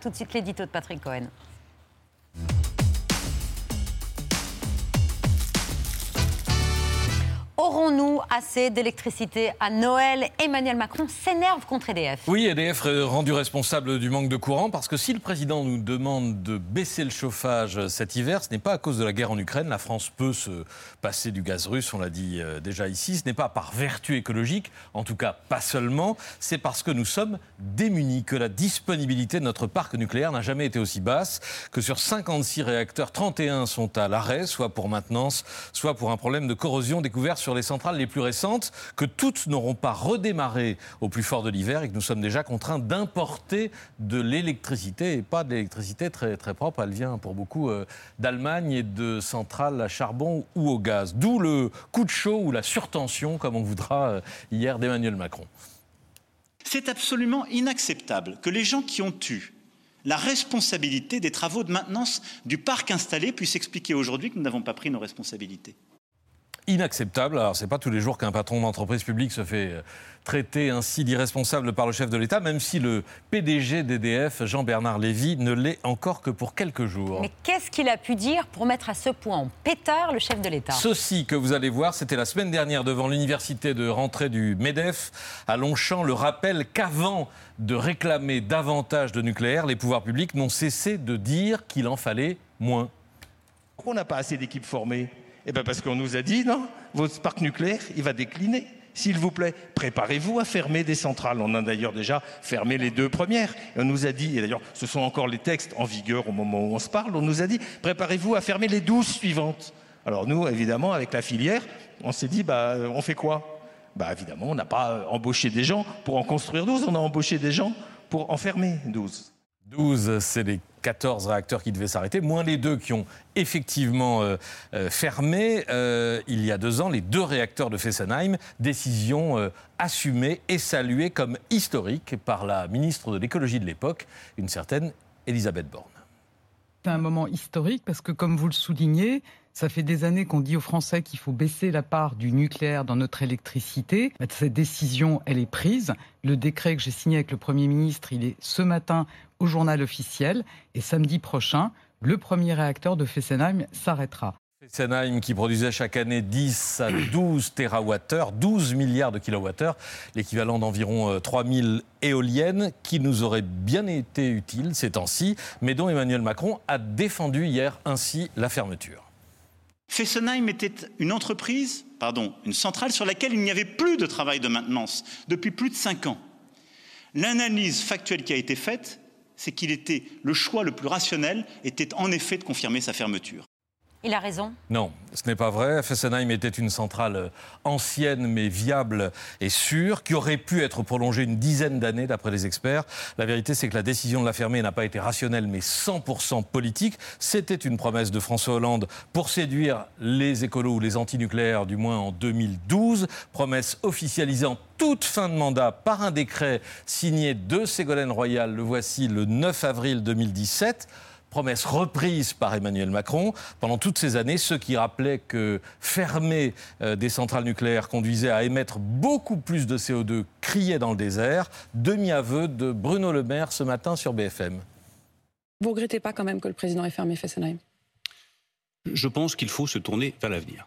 Tout de suite l'édito de Patrick Cohen. Aurons-nous assez d'électricité à Noël Emmanuel Macron s'énerve contre EDF. Oui, EDF est rendu responsable du manque de courant parce que si le président nous demande de baisser le chauffage cet hiver, ce n'est pas à cause de la guerre en Ukraine. La France peut se passer du gaz russe, on l'a dit euh, déjà ici. Ce n'est pas par vertu écologique, en tout cas pas seulement. C'est parce que nous sommes démunis, que la disponibilité de notre parc nucléaire n'a jamais été aussi basse, que sur 56 réacteurs, 31 sont à l'arrêt, soit pour maintenance, soit pour un problème de corrosion découvert sur les centrales les plus récentes, que toutes n'auront pas redémarré au plus fort de l'hiver et que nous sommes déjà contraints d'importer de l'électricité et pas de l'électricité très, très propre. Elle vient pour beaucoup euh, d'Allemagne et de centrales à charbon ou au gaz. D'où le coup de chaud ou la surtension, comme on voudra, euh, hier d'Emmanuel Macron. C'est absolument inacceptable que les gens qui ont eu la responsabilité des travaux de maintenance du parc installé puissent expliquer aujourd'hui que nous n'avons pas pris nos responsabilités inacceptable. Alors, c'est pas tous les jours qu'un patron d'entreprise publique se fait euh, traiter ainsi d'irresponsable par le chef de l'État, même si le PDG d'EDF, Jean-Bernard Lévy, ne l'est encore que pour quelques jours. Mais qu'est-ce qu'il a pu dire pour mettre à ce point en pétard le chef de l'État? Ceci que vous allez voir, c'était la semaine dernière devant l'université de rentrée du MEDEF à Longchamp, le rappel qu'avant de réclamer davantage de nucléaire, les pouvoirs publics n'ont cessé de dire qu'il en fallait moins. Pourquoi on n'a pas assez d'équipes formées? Eh bien parce qu'on nous a dit, non, votre parc nucléaire, il va décliner. S'il vous plaît, préparez-vous à fermer des centrales. On a d'ailleurs déjà fermé les deux premières. on nous a dit, et d'ailleurs ce sont encore les textes en vigueur au moment où on se parle, on nous a dit, préparez-vous à fermer les douze suivantes. Alors nous, évidemment, avec la filière, on s'est dit, bah, on fait quoi? Bah évidemment, on n'a pas embauché des gens pour en construire 12, on a embauché des gens pour en fermer 12. 12, c'est les 14 réacteurs qui devaient s'arrêter, moins les deux qui ont effectivement euh, euh, fermé euh, il y a deux ans, les deux réacteurs de Fessenheim. Décision assumée et saluée comme historique par la ministre de l'écologie de l'époque, une certaine Elisabeth Borne. C'est un moment historique parce que, comme vous le soulignez, ça fait des années qu'on dit aux Français qu'il faut baisser la part du nucléaire dans notre électricité. Cette décision, elle est prise. Le décret que j'ai signé avec le Premier ministre, il est ce matin au journal officiel. Et samedi prochain, le premier réacteur de Fessenheim s'arrêtera. Fessenheim qui produisait chaque année 10 à 12 TWh, 12 milliards de kilowattheures, l'équivalent d'environ 3000 euh, éoliennes qui nous auraient bien été utiles ces temps-ci, mais dont Emmanuel Macron a défendu hier ainsi la fermeture. Fessenheim était une entreprise, pardon, une centrale sur laquelle il n'y avait plus de travail de maintenance depuis plus de cinq ans. L'analyse factuelle qui a été faite, c'est qu'il était le choix le plus rationnel était en effet de confirmer sa fermeture. Il a raison Non, ce n'est pas vrai. Fessenheim était une centrale euh, ancienne mais viable et sûre, qui aurait pu être prolongée une dizaine d'années d'après les experts. La vérité, c'est que la décision de la fermer n'a pas été rationnelle mais 100% politique. C'était une promesse de François Hollande pour séduire les écolos ou les antinucléaires, du moins en 2012. Promesse officialisée toute fin de mandat par un décret signé de Ségolène Royal, le voici le 9 avril 2017 promesse reprise par Emmanuel Macron pendant toutes ces années, ceux qui rappelaient que fermer euh, des centrales nucléaires conduisait à émettre beaucoup plus de CO2 criaient dans le désert. Demi-aveu de Bruno Le Maire ce matin sur BFM. Vous regrettez pas quand même que le président ait fermé Fessenheim? Je pense qu'il faut se tourner vers l'avenir.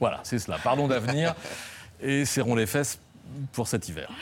Voilà, c'est cela. Parlons d'avenir et serrons les fesses pour cet hiver.